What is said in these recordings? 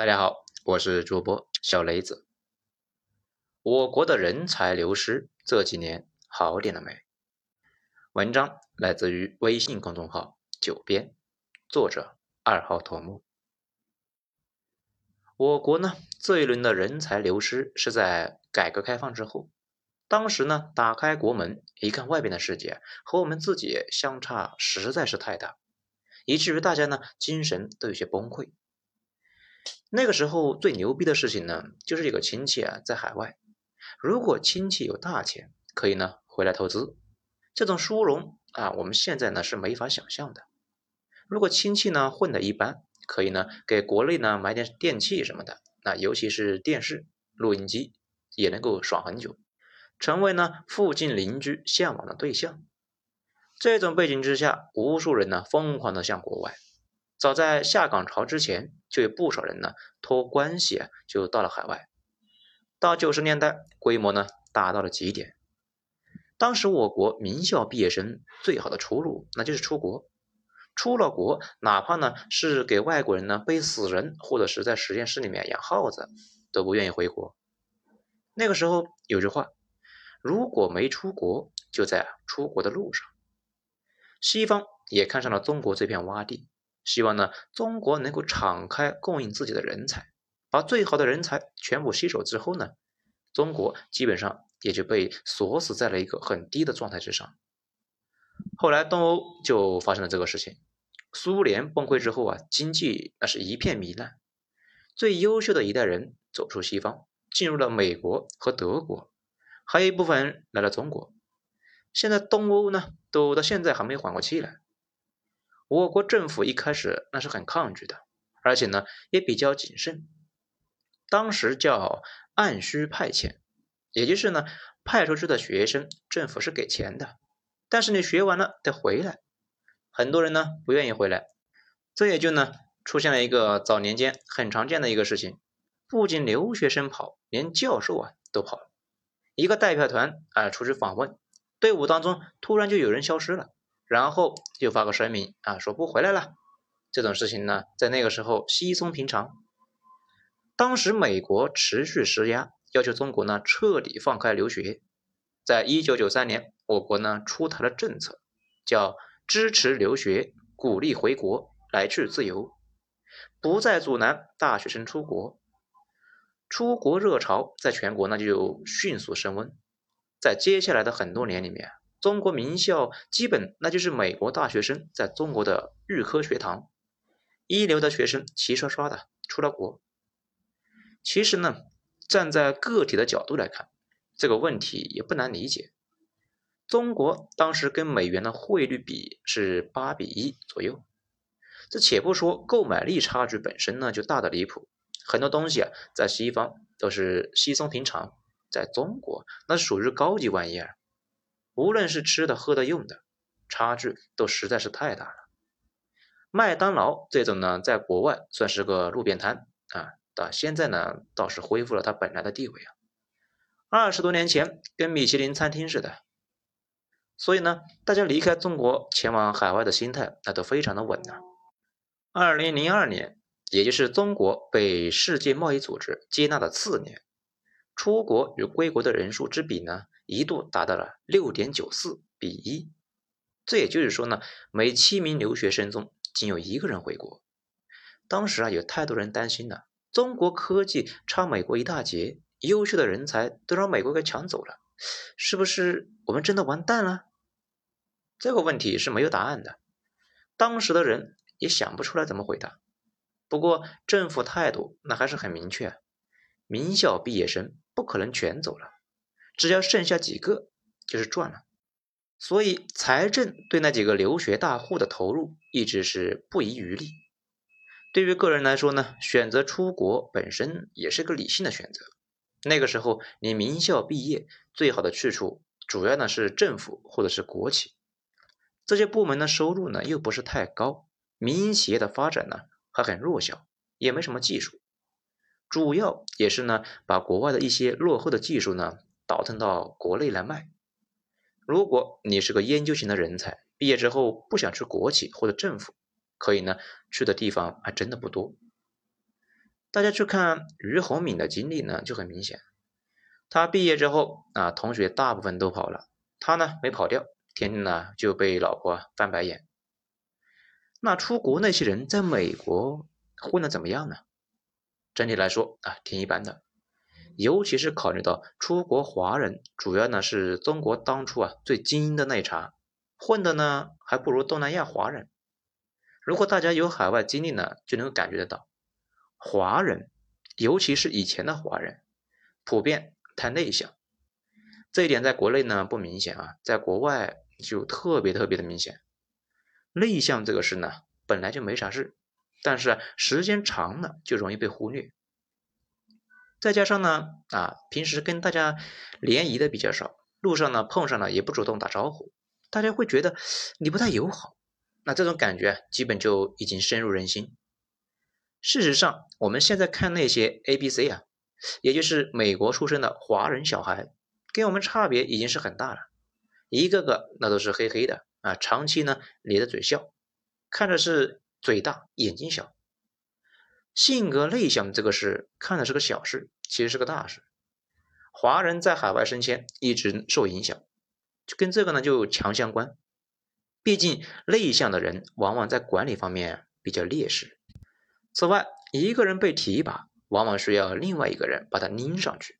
大家好，我是主播小雷子。我国的人才流失这几年好点了没？文章来自于微信公众号“九编”，作者二号头目。我国呢这一轮的人才流失是在改革开放之后，当时呢打开国门一看，外边的世界和我们自己相差实在是太大，以至于大家呢精神都有些崩溃。那个时候最牛逼的事情呢，就是有个亲戚啊在海外，如果亲戚有大钱，可以呢回来投资，这种殊荣啊，我们现在呢是没法想象的。如果亲戚呢混的一般，可以呢给国内呢买点电器什么的，那尤其是电视、录音机，也能够爽很久，成为呢附近邻居向往的对象。这种背景之下，无数人呢疯狂的向国外。早在下岗潮之前，就有不少人呢托关系啊，就到了海外。到九十年代，规模呢达到了极点。当时我国名校毕业生最好的出路，那就是出国。出了国，哪怕呢是给外国人呢背死人，或者是在实验室里面养耗子，都不愿意回国。那个时候有句话：如果没出国，就在出国的路上。西方也看上了中国这片洼地。希望呢，中国能够敞开供应自己的人才，把最好的人才全部吸走之后呢，中国基本上也就被锁死在了一个很低的状态之上。后来东欧就发生了这个事情，苏联崩溃之后啊，经济那是一片糜烂，最优秀的一代人走出西方，进入了美国和德国，还有一部分人来了中国。现在东欧呢，都到现在还没缓过气来。我国政府一开始那是很抗拒的，而且呢也比较谨慎。当时叫按需派遣，也就是呢派出去的学生，政府是给钱的，但是你学完了得回来。很多人呢不愿意回来，这也就呢出现了一个早年间很常见的一个事情：不仅留学生跑，连教授啊都跑了。一个代表团啊出去访问，队伍当中突然就有人消失了。然后就发个声明啊，说不回来了。这种事情呢，在那个时候稀松平常。当时美国持续施压，要求中国呢彻底放开留学。在一九九三年，我国呢出台了政策，叫支持留学，鼓励回国，来去自由，不再阻拦大学生出国。出国热潮在全国呢就迅速升温。在接下来的很多年里面。中国名校基本那就是美国大学生在中国的预科学堂，一流的学生齐刷刷的出了国。其实呢，站在个体的角度来看，这个问题也不难理解。中国当时跟美元的汇率比是八比一左右，这且不说购买力差距本身呢就大的离谱，很多东西啊在西方都是稀松平常，在中国那属于高级玩意儿。无论是吃的、喝的、用的，差距都实在是太大了。麦当劳这种呢，在国外算是个路边摊啊，到现在呢倒是恢复了它本来的地位啊。二十多年前跟米其林餐厅似的，所以呢，大家离开中国前往海外的心态那都非常的稳呐。二零零二年，也就是中国被世界贸易组织接纳的次年，出国与归国的人数之比呢？一度达到了六点九四比一，这也就是说呢，每七名留学生中仅有一个人回国。当时啊，有太多人担心了，中国科技差美国一大截，优秀的人才都让美国给抢走了，是不是我们真的完蛋了？这个问题是没有答案的，当时的人也想不出来怎么回答。不过政府态度那还是很明确，名校毕业生不可能全走了。只要剩下几个，就是赚了。所以财政对那几个留学大户的投入一直是不遗余力。对于个人来说呢，选择出国本身也是个理性的选择。那个时候，你名校毕业最好的去处，主要呢是政府或者是国企，这些部门的收入呢又不是太高，民营企业的发展呢还很弱小，也没什么技术，主要也是呢把国外的一些落后的技术呢。倒腾到国内来卖。如果你是个研究型的人才，毕业之后不想去国企或者政府，可以呢去的地方还真的不多。大家去看俞洪敏的经历呢，就很明显。他毕业之后啊，同学大部分都跑了，他呢没跑掉，天天呢就被老婆翻白眼。那出国那些人在美国混的怎么样呢？整体来说啊，挺一般的。尤其是考虑到出国华人主要呢是中国当初啊最精英的那一茬，混的呢还不如东南亚华人。如果大家有海外经历呢，就能够感觉得到，华人，尤其是以前的华人，普遍太内向。这一点在国内呢不明显啊，在国外就特别特别的明显。内向这个事呢本来就没啥事，但是时间长了就容易被忽略。再加上呢啊，平时跟大家联谊的比较少，路上呢碰上了也不主动打招呼，大家会觉得你不太友好。那这种感觉基本就已经深入人心。事实上，我们现在看那些 A、B、C 啊，也就是美国出生的华人小孩，跟我们差别已经是很大了。一个个那都是黑黑的啊，长期呢咧着嘴笑，看着是嘴大眼睛小。性格内向这个事看的是个小事，其实是个大事。华人在海外升迁一直受影响，就跟这个呢就强相关。毕竟内向的人往往在管理方面比较劣势。此外，一个人被提拔，往往需要另外一个人把他拎上去。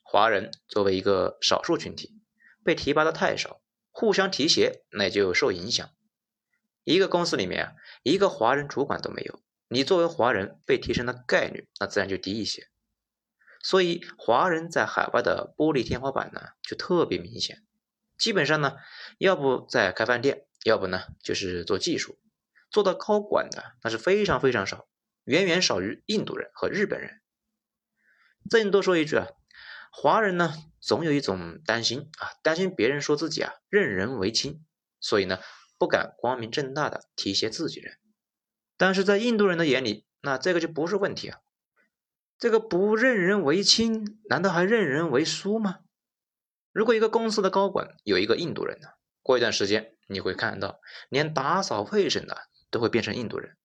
华人作为一个少数群体，被提拔的太少，互相提携，那就受影响。一个公司里面啊，一个华人主管都没有，你作为华人被提升的概率，那自然就低一些。所以，华人在海外的玻璃天花板呢，就特别明显。基本上呢，要不在开饭店。要不呢，就是做技术，做到高管的那是非常非常少，远远少于印度人和日本人。再多说一句啊，华人呢总有一种担心啊，担心别人说自己啊任人唯亲，所以呢不敢光明正大的提携自己人。但是在印度人的眼里，那这个就不是问题啊，这个不任人唯亲，难道还任人唯淑吗？如果一个公司的高管有一个印度人呢？过一段时间，你会看到，连打扫卫生的都会变成印度人。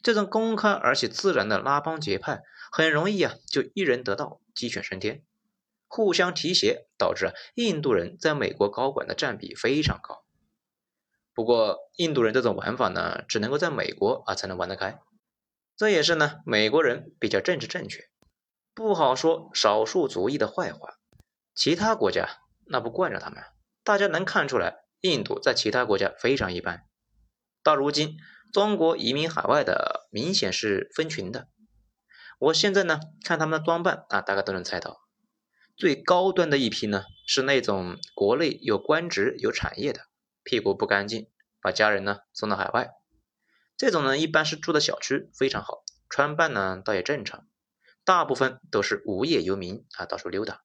这种公开而且自然的拉帮结派，很容易啊，就一人得道，鸡犬升天，互相提携，导致印度人在美国高管的占比非常高。不过，印度人这种玩法呢，只能够在美国啊才能玩得开。这也是呢，美国人比较政治正确，不好说少数族裔的坏话。其他国家那不惯着他们，大家能看出来。印度在其他国家非常一般，到如今，中国移民海外的明显是分群的。我现在呢，看他们的装扮啊，大概都能猜到，最高端的一批呢，是那种国内有官职、有产业的，屁股不干净，把家人呢送到海外。这种呢，一般是住的小区非常好，穿扮呢倒也正常，大部分都是无业游民啊，到处溜达，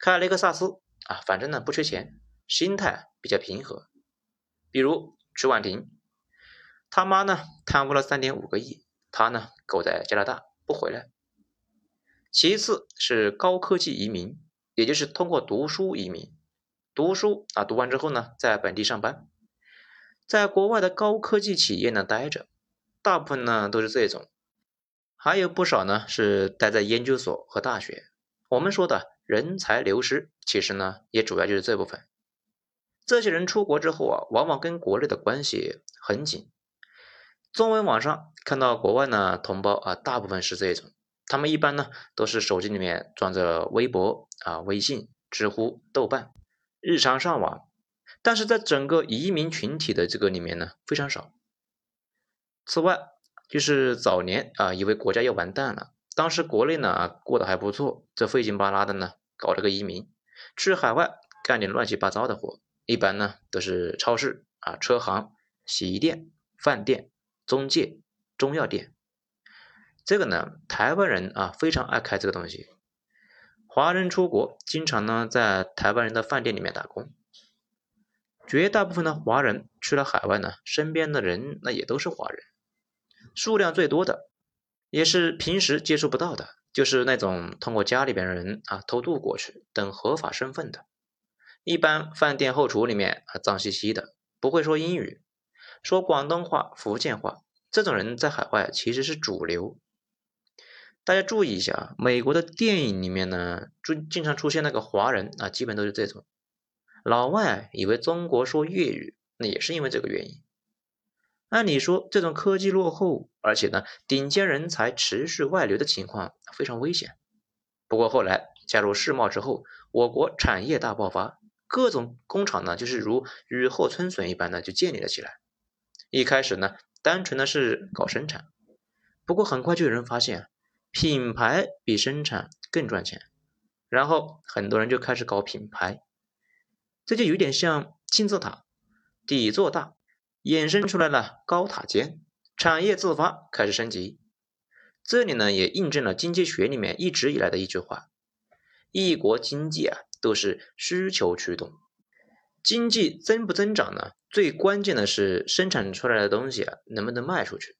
开雷克萨斯啊，反正呢不缺钱。心态比较平和，比如曲婉婷，他妈呢贪污了三点五个亿，他呢苟在加拿大不回来。其次是高科技移民，也就是通过读书移民，读书啊读完之后呢在本地上班，在国外的高科技企业呢待着，大部分呢都是这种，还有不少呢是待在研究所和大学。我们说的人才流失，其实呢也主要就是这部分。这些人出国之后啊，往往跟国内的关系很紧。中文网上看到国外呢同胞啊，大部分是这种，他们一般呢都是手机里面装着微博啊、微信、知乎、豆瓣，日常上网。但是在整个移民群体的这个里面呢，非常少。此外，就是早年啊，以为国家要完蛋了，当时国内呢过得还不错，这费劲巴拉的呢搞了个移民，去海外干点乱七八糟的活。一般呢都是超市啊、车行、洗衣店、饭店、中介、中药店。这个呢，台湾人啊非常爱开这个东西。华人出国经常呢在台湾人的饭店里面打工。绝大部分的华人去了海外呢，身边的人那也都是华人。数量最多的，也是平时接触不到的，就是那种通过家里边人啊偷渡过去等合法身份的。一般饭店后厨里面啊脏兮兮的，不会说英语，说广东话、福建话，这种人在海外其实是主流。大家注意一下啊，美国的电影里面呢，就经常出现那个华人啊，基本都是这种老外以为中国说粤语，那也是因为这个原因。按理说，这种科技落后，而且呢，顶尖人才持续外流的情况非常危险。不过后来加入世贸之后，我国产业大爆发，各种工厂呢，就是如雨后春笋一般的就建立了起来。一开始呢，单纯的是搞生产，不过很快就有人发现。品牌比生产更赚钱，然后很多人就开始搞品牌，这就有点像金字塔，底座大，衍生出来了高塔尖，产业自发开始升级。这里呢也印证了经济学里面一直以来的一句话：一国经济啊都是需求驱动，经济增不增长呢？最关键的是生产出来的东西啊能不能卖出去。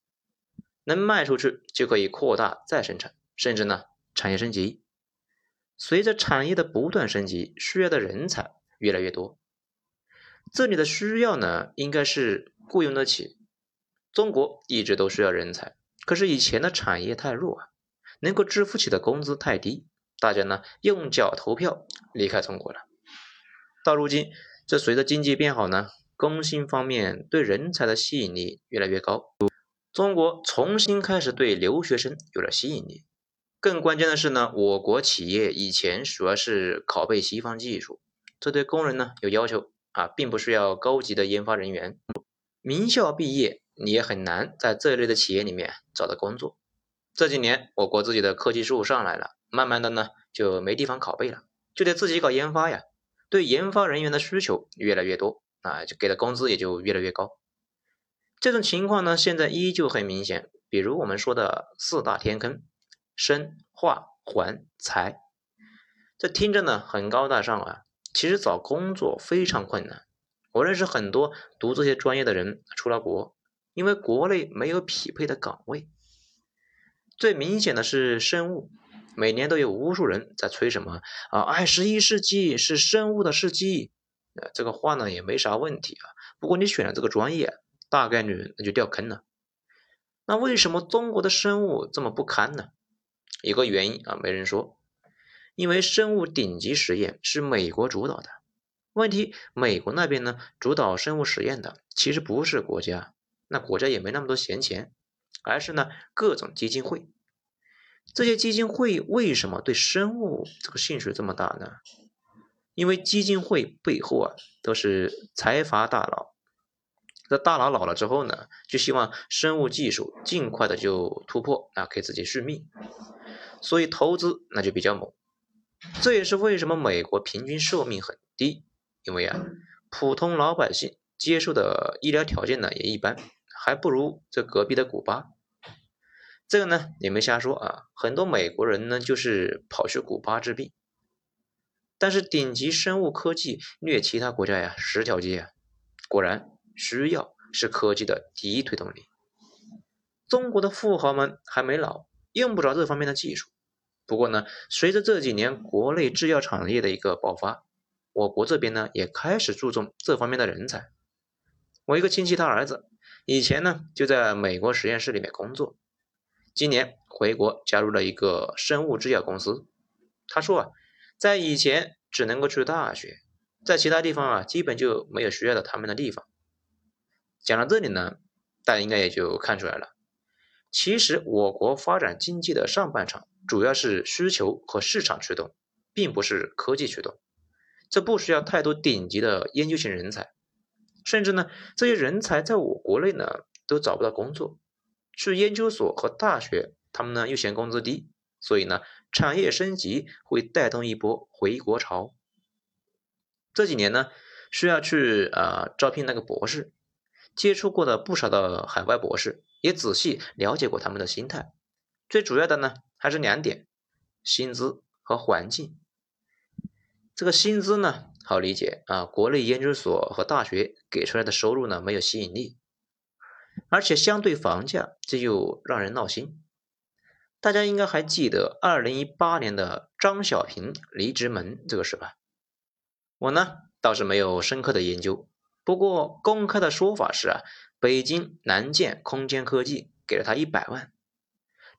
能卖出去就可以扩大再生产，甚至呢产业升级。随着产业的不断升级，需要的人才越来越多。这里的需要呢，应该是雇佣得起。中国一直都需要人才，可是以前的产业太弱啊，能够支付起的工资太低，大家呢用脚投票离开中国了。到如今，这随着经济变好呢，工薪方面对人才的吸引力越来越高。中国重新开始对留学生有了吸引力，更关键的是呢，我国企业以前主要是拷贝西方技术，这对工人呢有要求啊，并不需要高级的研发人员，名校毕业你也很难在这一类的企业里面找到工作。这几年我国自己的科技树上来了，慢慢的呢就没地方拷贝了，就得自己搞研发呀，对研发人员的需求越来越多啊，就给的工资也就越来越高。这种情况呢，现在依旧很明显。比如我们说的四大天坑：生、化、环、财。这听着呢很高大上啊，其实找工作非常困难。我认识很多读这些专业的人出了国，因为国内没有匹配的岗位。最明显的是生物，每年都有无数人在吹什么啊，二十一世纪是生物的世纪。呃，这个话呢也没啥问题啊。不过你选了这个专业。大概率那就掉坑了。那为什么中国的生物这么不堪呢？一个原因啊，没人说，因为生物顶级实验是美国主导的。问题，美国那边呢主导生物实验的其实不是国家，那国家也没那么多闲钱，而是呢各种基金会。这些基金会为什么对生物这个兴趣这么大呢？因为基金会背后啊都是财阀大佬。这大佬老了之后呢，就希望生物技术尽快的就突破啊，可以自己续命，所以投资那就比较猛。这也是为什么美国平均寿命很低，因为啊，普通老百姓接受的医疗条件呢也一般，还不如这隔壁的古巴。这个呢也没瞎说啊，很多美国人呢就是跑去古巴治病。但是顶级生物科技虐其他国家呀十条街啊，果然。需要是科技的第一推动力。中国的富豪们还没老，用不着这方面的技术。不过呢，随着这几年国内制药产业的一个爆发，我国这边呢也开始注重这方面的人才。我一个亲戚他儿子以前呢就在美国实验室里面工作，今年回国加入了一个生物制药公司。他说啊，在以前只能够去大学，在其他地方啊基本就没有需要的他们的地方。讲到这里呢，大家应该也就看出来了。其实我国发展经济的上半场主要是需求和市场驱动，并不是科技驱动。这不需要太多顶级的研究型人才，甚至呢，这些人才在我国内呢都找不到工作，去研究所和大学，他们呢又嫌工资低，所以呢，产业升级会带动一波回国潮。这几年呢，需要去啊招聘那个博士。接触过的不少的海外博士，也仔细了解过他们的心态。最主要的呢，还是两点：薪资和环境。这个薪资呢，好理解啊，国内研究所和大学给出来的收入呢，没有吸引力，而且相对房价，这又让人闹心。大家应该还记得二零一八年的张小平离职门这个事吧？我呢，倒是没有深刻的研究。不过公开的说法是啊，北京南建空间科技给了他一百万，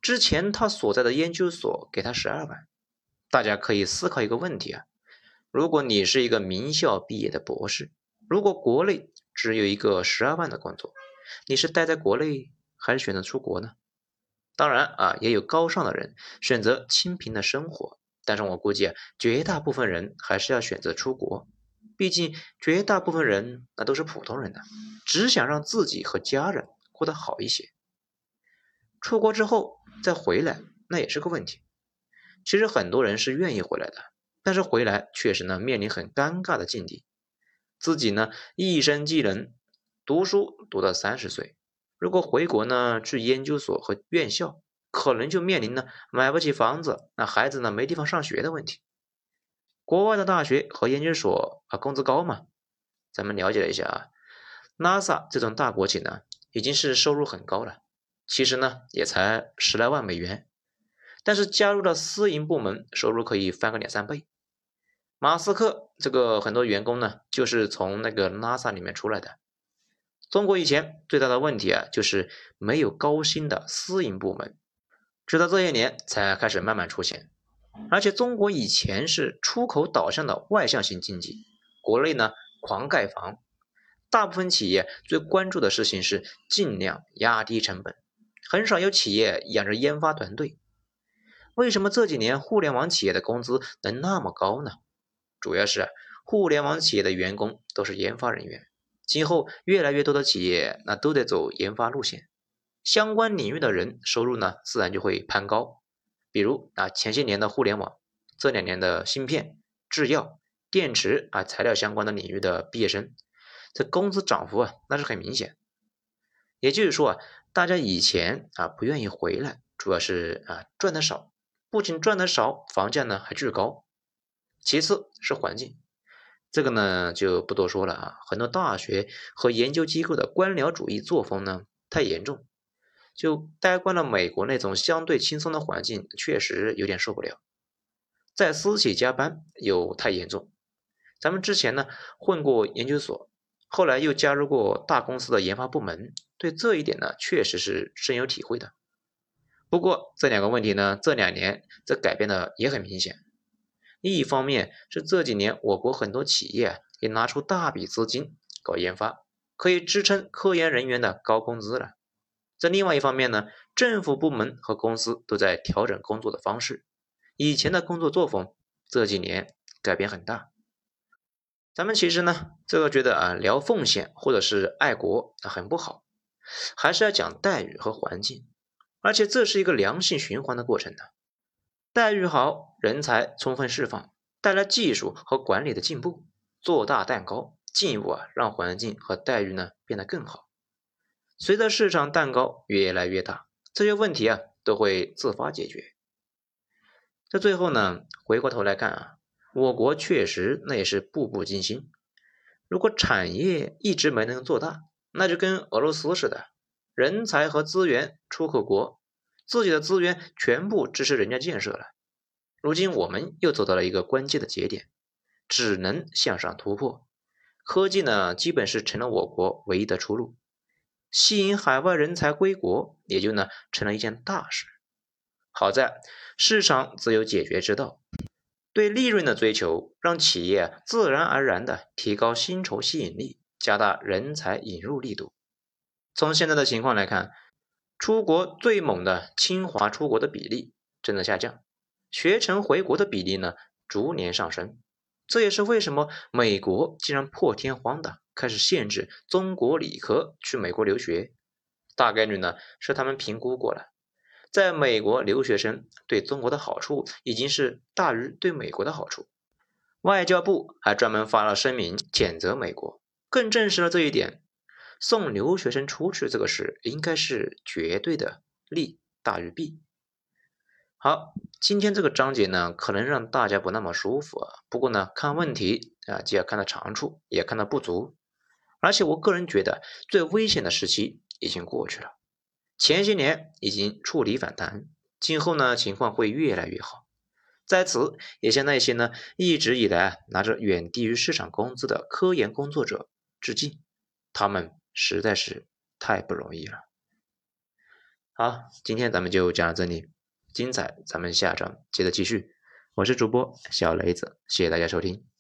之前他所在的研究所给他十二万。大家可以思考一个问题啊，如果你是一个名校毕业的博士，如果国内只有一个十二万的工作，你是待在国内还是选择出国呢？当然啊，也有高尚的人选择清贫的生活，但是我估计啊，绝大部分人还是要选择出国，毕竟绝大部分人那都是普通人呢，只想让自己和家人过得好一些。出国之后再回来，那也是个问题。其实很多人是愿意回来的，但是回来确实呢面临很尴尬的境地。自己呢一身技能，读书读到三十岁，如果回国呢去研究所和院校，可能就面临呢买不起房子，那孩子呢没地方上学的问题。国外的大学和研究所啊工资高嘛？咱们了解了一下啊，NASA 这种大国企呢已经是收入很高了，其实呢也才十来万美元。但是加入了私营部门，收入可以翻个两三倍。马斯克这个很多员工呢，就是从那个 NASA 里面出来的。中国以前最大的问题啊，就是没有高薪的私营部门，直到这些年才开始慢慢出现。而且中国以前是出口导向的外向型经济，国内呢狂盖房，大部分企业最关注的事情是尽量压低成本，很少有企业养着研发团队。为什么这几年互联网企业的工资能那么高呢？主要是互联网企业的员工都是研发人员，今后越来越多的企业那都得走研发路线，相关领域的人收入呢自然就会攀高。比如啊前些年的互联网，这两年的芯片、制药、电池啊材料相关的领域的毕业生，这工资涨幅啊那是很明显。也就是说啊，大家以前啊不愿意回来，主要是啊赚的少。不仅赚的少，房价呢还巨高。其次是环境，这个呢就不多说了啊。很多大学和研究机构的官僚主义作风呢太严重，就待惯了美国那种相对轻松的环境，确实有点受不了。在私企加班又太严重。咱们之前呢混过研究所，后来又加入过大公司的研发部门，对这一点呢确实是深有体会的。不过这两个问题呢，这两年这改变的也很明显。一方面是这几年我国很多企业也拿出大笔资金搞研发，可以支撑科研人员的高工资了。在另外一方面呢，政府部门和公司都在调整工作的方式，以前的工作作风这几年改变很大。咱们其实呢，这个觉得啊，聊奉献或者是爱国很不好，还是要讲待遇和环境。而且这是一个良性循环的过程呢，待遇好，人才充分释放，带来技术和管理的进步，做大蛋糕，进一步啊让环境和待遇呢变得更好。随着市场蛋糕越来越大，这些问题啊都会自发解决。在最后呢，回过头来看啊，我国确实那也是步步惊心。如果产业一直没能做大，那就跟俄罗斯似的。人才和资源出口国，自己的资源全部支持人家建设了。如今我们又走到了一个关键的节点，只能向上突破。科技呢，基本是成了我国唯一的出路。吸引海外人才归国，也就呢成了一件大事。好在市场自有解决之道，对利润的追求，让企业自然而然的提高薪酬吸引力，加大人才引入力度。从现在的情况来看，出国最猛的清华出国的比例正在下降，学成回国的比例呢逐年上升。这也是为什么美国竟然破天荒的开始限制中国理科去美国留学，大概率呢是他们评估过了，在美国留学生对中国的好处已经是大于对美国的好处。外交部还专门发了声明谴责美国，更证实了这一点。送留学生出去这个事，应该是绝对的利大于弊。好，今天这个章节呢，可能让大家不那么舒服啊。不过呢，看问题啊，既要看到长处，也看到不足。而且我个人觉得，最危险的时期已经过去了，前些年已经触底反弹，今后呢，情况会越来越好。在此，也向那些呢一直以来拿着远低于市场工资的科研工作者致敬，他们。实在是太不容易了。好，今天咱们就讲到这里，精彩咱们下章接着继续。我是主播小雷子，谢谢大家收听。